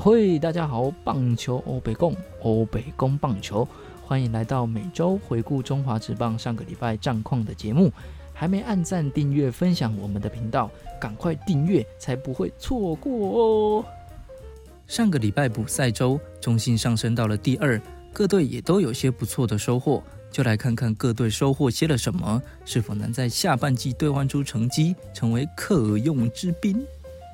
嘿，大家好，棒球欧北共欧北共棒球，欢迎来到每周回顾中华职棒上个礼拜战况的节目。还没按赞、订阅、分享我们的频道，赶快订阅，才不会错过哦。上个礼拜补赛周，中信上升到了第二，各队也都有些不错的收获，就来看看各队收获些了什么，是否能在下半季兑换出成绩，成为可用之兵。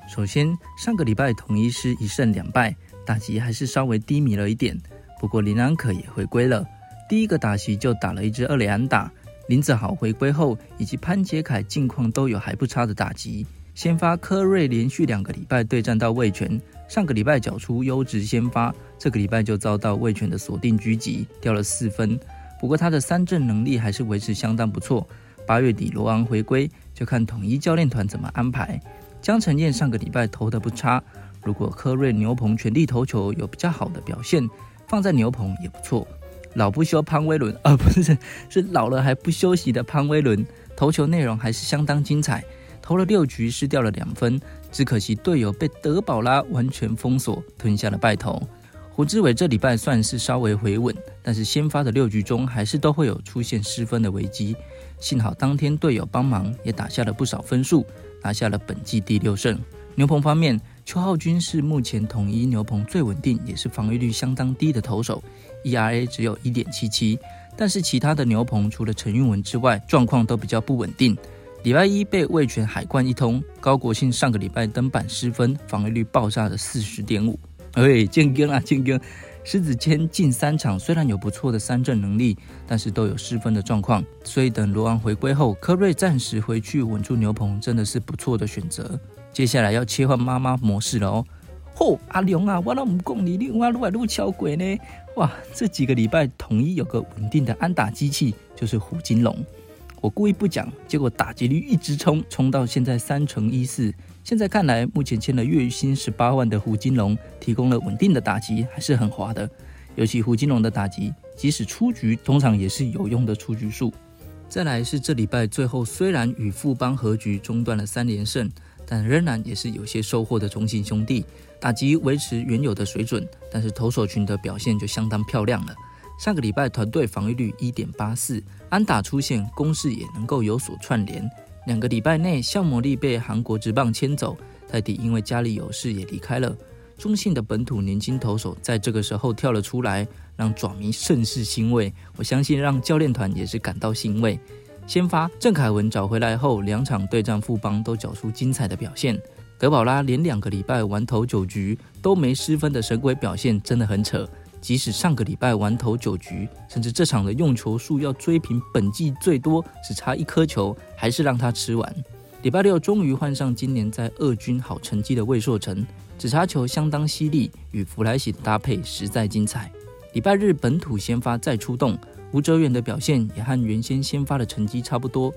首先，上个礼拜统一师一胜两败，打击还是稍微低迷了一点。不过林安可也回归了，第一个打席就打了一支二垒安打。林子豪回归后，以及潘杰凯近况都有还不差的打击。先发科瑞连续两个礼拜对战到魏权，上个礼拜缴出优质先发，这个礼拜就遭到魏权的锁定狙击，掉了四分。不过他的三振能力还是维持相当不错。八月底罗昂回归，就看统一教练团怎么安排。江承彦上个礼拜投的不差，如果科瑞牛棚全力投球有比较好的表现，放在牛棚也不错。老不休潘威伦啊，不是是老了还不休息的潘威伦，投球内容还是相当精彩，投了六局失掉了两分，只可惜队友被德保拉完全封锁，吞下了败投。胡志伟这礼拜算是稍微回稳，但是先发的六局中还是都会有出现失分的危机，幸好当天队友帮忙，也打下了不少分数。拿下了本季第六胜。牛棚方面，邱浩军是目前统一牛棚最稳定，也是防御率相当低的投手，ERA 只有一点七七。但是其他的牛棚除了陈运文之外，状况都比较不稳定。礼拜一被味全海冠一通，高国庆上个礼拜登板失分，防御率爆炸的四十点五。哎，健哥啊，健哥。狮子谦近三场虽然有不错的三振能力，但是都有失分的状况，所以等罗昂回归后，科瑞暂时回去稳住牛棚，真的是不错的选择。接下来要切换妈妈模式了哦。嚯，阿良啊，我那唔讲你，你我撸来撸敲鬼呢？哇，这几个礼拜统一有个稳定的安打机器，就是胡金龙。我故意不讲，结果打击率一直冲，冲到现在三成一四。现在看来，目前签了月薪十八万的胡金龙，提供了稳定的打击，还是很滑的。尤其胡金龙的打击，即使出局，通常也是有用的出局数。再来是这礼拜最后，虽然与富邦和局中断了三连胜，但仍然也是有些收获的中信兄弟，打击维持原有的水准，但是投手群的表现就相当漂亮了。上个礼拜团队防御率一点八四，安打出现，攻势也能够有所串联。两个礼拜内，向魔力被韩国职棒牵走，泰迪因为家里有事也离开了。中信的本土年轻投手在这个时候跳了出来，让爪迷甚是欣慰。我相信让教练团也是感到欣慰。先发郑凯文找回来后，两场对战富邦都缴出精彩的表现。德保拉连两个礼拜完投九局都没失分的神鬼表现，真的很扯。即使上个礼拜完投九局，甚至这场的用球数要追平本季最多，只差一颗球，还是让他吃完。礼拜六终于换上今年在二军好成绩的魏硕成，只差球相当犀利，与弗莱喜的搭配实在精彩。礼拜日本土先发再出动，吴哲远的表现也和原先先发的成绩差不多。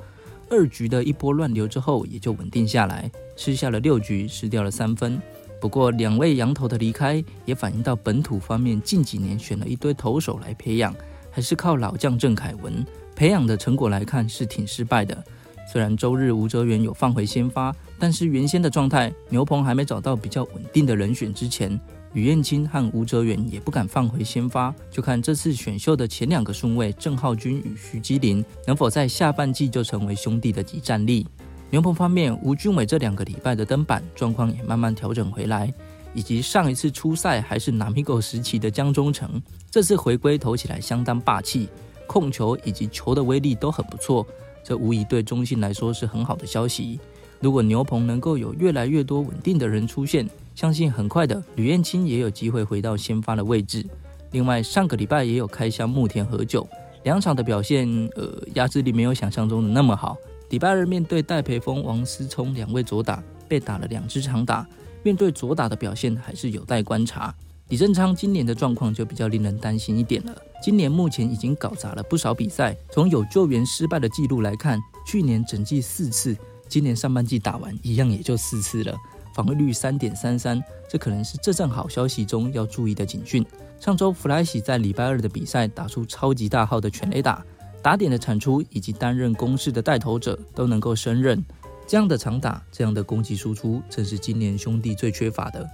二局的一波乱流之后，也就稳定下来，吃下了六局，失掉了三分。不过，两位羊头的离开也反映到本土方面，近几年选了一堆投手来培养，还是靠老将郑凯文培养的成果来看是挺失败的。虽然周日吴哲源有放回先发，但是原先的状态，牛棚还没找到比较稳定的人选之前，吕彦青和吴哲源也不敢放回先发。就看这次选秀的前两个顺位郑浩君与徐基林能否在下半季就成为兄弟的集战力。牛棚方面，吴俊伟这两个礼拜的登板状况也慢慢调整回来，以及上一次出赛还是南米狗时期的江中诚，这次回归投起来相当霸气，控球以及球的威力都很不错，这无疑对中信来说是很好的消息。如果牛棚能够有越来越多稳定的人出现，相信很快的吕彦青也有机会回到先发的位置。另外，上个礼拜也有开箱木田和久，两场的表现，呃，压制力没有想象中的那么好。礼拜二面对戴培峰、王思聪两位左打，被打了两支长打，面对左打的表现还是有待观察。李正昌今年的状况就比较令人担心一点了。今年目前已经搞砸了不少比赛，从有救援失败的记录来看，去年整季四次，今年上半季打完一样也就四次了，防御率三点三三，这可能是这阵好消息中要注意的警讯。上周弗莱喜在礼拜二的比赛打出超级大号的全垒打。打点的产出以及担任攻势的带头者都能够胜任，这样的长打，这样的攻击输出，正是今年兄弟最缺乏的。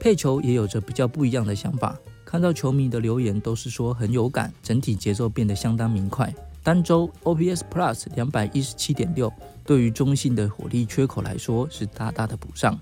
配球也有着比较不一样的想法。看到球迷的留言都是说很有感，整体节奏变得相当明快。单周 OPS Plus 两百一十七点六，对于中信的火力缺口来说是大大的补上。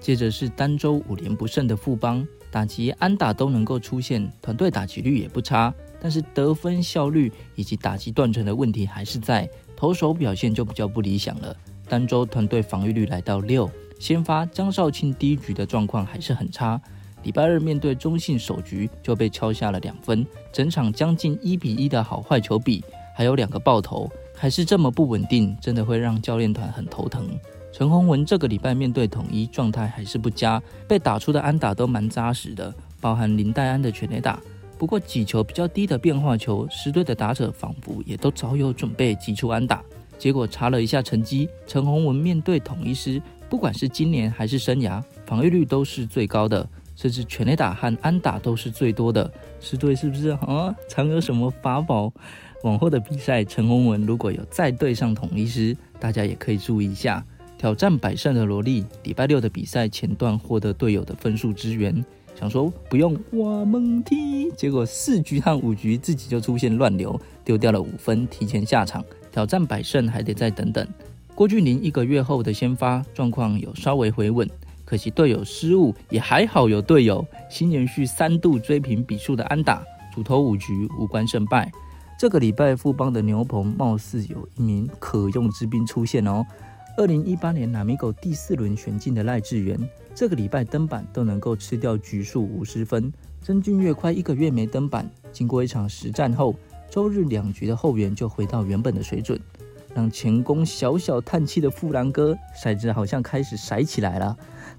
接着是单周五连不胜的富邦，打击安打都能够出现，团队打击率也不差，但是得分效率以及打击断层的问题还是在，投手表现就比较不理想了。单周团队防御率来到六，先发江少庆第一局的状况还是很差。礼拜二面对中信首局就被敲下了两分，整场将近一比一的好坏球比，还有两个爆头，还是这么不稳定，真的会让教练团很头疼。陈宏文这个礼拜面对统一状态还是不佳，被打出的安打都蛮扎实的，包含林黛安的全垒打。不过几球比较低的变化球，十队的打者仿佛也都早有准备挤出安打。结果查了一下成绩，陈宏文面对统一师，不管是今年还是生涯，防御率都是最高的。甚至全垒打和安打都是最多的，十队是不是啊？藏有什么法宝？往后的比赛，陈宏文如果有再对上统一师，大家也可以注意一下。挑战百胜的萝莉，礼拜六的比赛前段获得队友的分数支援，想说不用哇猛踢，结果四局和五局自己就出现乱流，丢掉了五分，提前下场。挑战百胜还得再等等。郭俊霖一个月后的先发状况有稍微回稳。可惜队友失误，也还好有队友新延续三度追平比数的安打，主投五局无关胜败。这个礼拜富邦的牛棚貌似有一名可用之兵出现哦。二零一八年南米狗第四轮选进的赖志源，这个礼拜登板都能够吃掉局数五十分。曾俊岳快一个月没登板，经过一场实战后，周日两局的后援就回到原本的水准，让前攻小小叹气的富兰哥骰子好像开始骰起来了。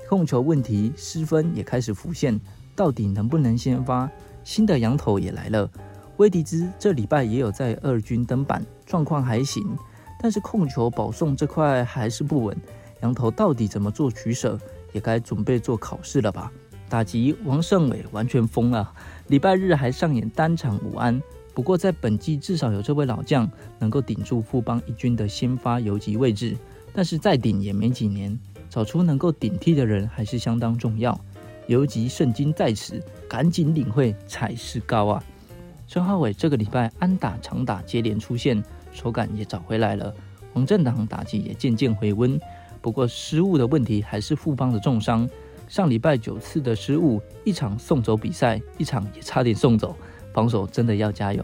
控球问题失分也开始浮现，到底能不能先发？新的羊头也来了，威迪兹这礼拜也有在二军登板，状况还行，但是控球保送这块还是不稳。羊头到底怎么做取舍？也该准备做考试了吧？打击王胜伟完全疯了，礼拜日还上演单场五安。不过在本季至少有这位老将能够顶住富邦一军的先发游击位置，但是再顶也没几年。找出能够顶替的人还是相当重要。游击圣经在此，赶紧领会才是高啊！孙浩伟这个礼拜安打长打接连出现，手感也找回来了。黄振堂打击也渐渐回温，不过失误的问题还是富邦的重伤。上礼拜九次的失误，一场送走比赛，一场也差点送走。防守真的要加油。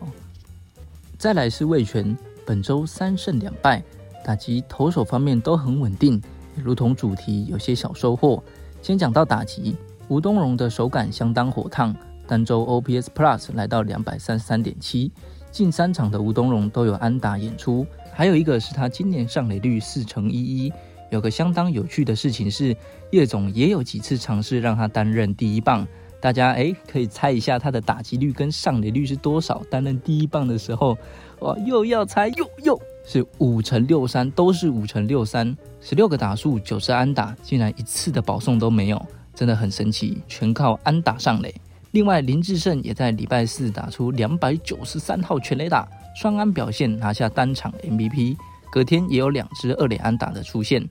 再来是魏权，本周三胜两败，打击投手方面都很稳定。如同主题有些小收获，先讲到打击，吴东荣的手感相当火烫，单周 OPS Plus 来到两百三十三点七，近三场的吴东荣都有安打演出，还有一个是他今年上垒率四成一一。有个相当有趣的事情是，叶总也有几次尝试让他担任第一棒，大家诶可以猜一下他的打击率跟上垒率是多少？担任第一棒的时候，哇又要猜又又。是五乘六三，都是五乘六三，十六个打数，九次安打，竟然一次的保送都没有，真的很神奇，全靠安打上垒。另外，林志胜也在礼拜四打出两百九十三号全垒打，双安表现拿下单场 MVP。隔天也有两支二垒安打的出现。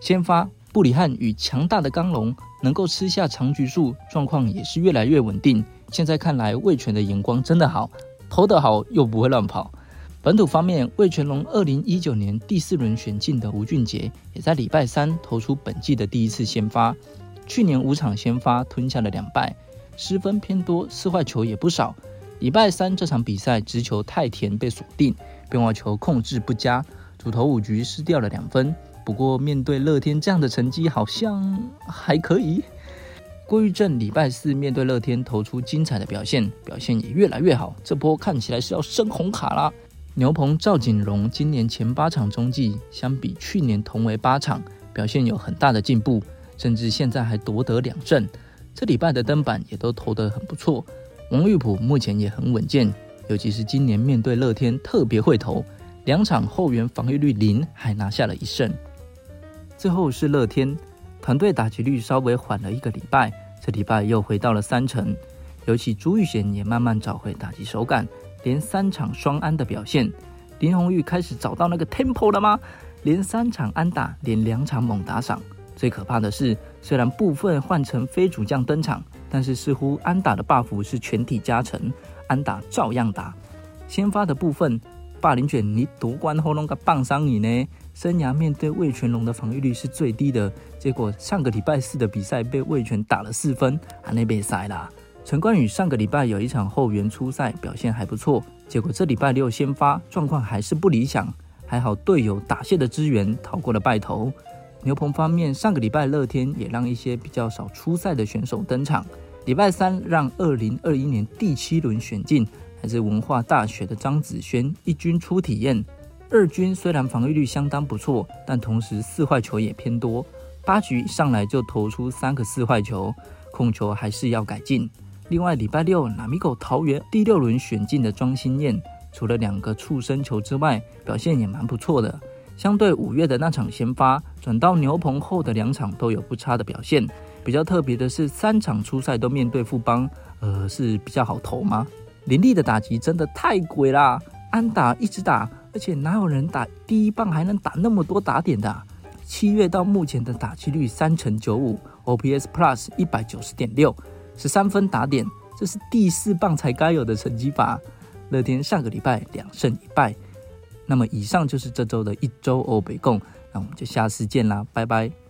先发布里汉与强大的刚龙能够吃下长局数，状况也是越来越稳定。现在看来，魏权的眼光真的好，投得好又不会乱跑。本土方面，魏全龙二零一九年第四轮选进的吴俊杰，也在礼拜三投出本季的第一次先发。去年五场先发吞下了两败，失分偏多，四坏球也不少。礼拜三这场比赛直球太甜被锁定，变化球控制不佳，主投五局失掉了两分。不过面对乐天这样的成绩，好像还可以。郭玉正礼拜四面对乐天投出精彩的表现，表现也越来越好。这波看起来是要升红卡啦。牛棚赵景荣今年前八场中继，相比去年同为八场，表现有很大的进步，甚至现在还夺得两胜。这礼拜的登板也都投得很不错。王玉普目前也很稳健，尤其是今年面对乐天特别会投，两场后援防御率零，还拿下了一胜。最后是乐天团队打击率稍微缓了一个礼拜，这礼拜又回到了三成，尤其朱玉贤也慢慢找回打击手感。连三场双安的表现，林红玉开始找到那个 tempo 了吗？连三场安打，连两场猛打赏，最可怕的是，虽然部分换成非主将登场，但是似乎安打的 buff 是全体加成，安打照样打。先发的部分，霸凌卷你夺冠后弄个棒伤你呢？生涯面对魏全龙的防御率是最低的，结果上个礼拜四的比赛被魏全打了四分，还那被塞啦。陈冠宇上个礼拜有一场后援出赛，表现还不错，结果这礼拜六先发状况还是不理想，还好队友打线的支援逃过了败头。牛棚方面，上个礼拜乐天也让一些比较少出赛的选手登场。礼拜三让二零二一年第七轮选进来自文化大学的张子萱一军出体验。二军虽然防御率相当不错，但同时四坏球也偏多，八局上来就投出三个四坏球，控球还是要改进。另外礼拜六南米狗桃园第六轮选进的庄心燕，除了两个触身球之外，表现也蛮不错的。相对五月的那场先发，转到牛棚后的两场都有不差的表现。比较特别的是，三场初赛都面对富邦，呃，是比较好投吗？林立的打击真的太鬼啦，安打一直打，而且哪有人打第一棒还能打那么多打点的？七月到目前的打击率三成九五，OPS Plus 一百九十点六，十三分打点，这是第四棒才该有的成绩吧？乐天上个礼拜两胜一败。那么以上就是这周的一周欧北共，那我们就下次见啦，拜拜。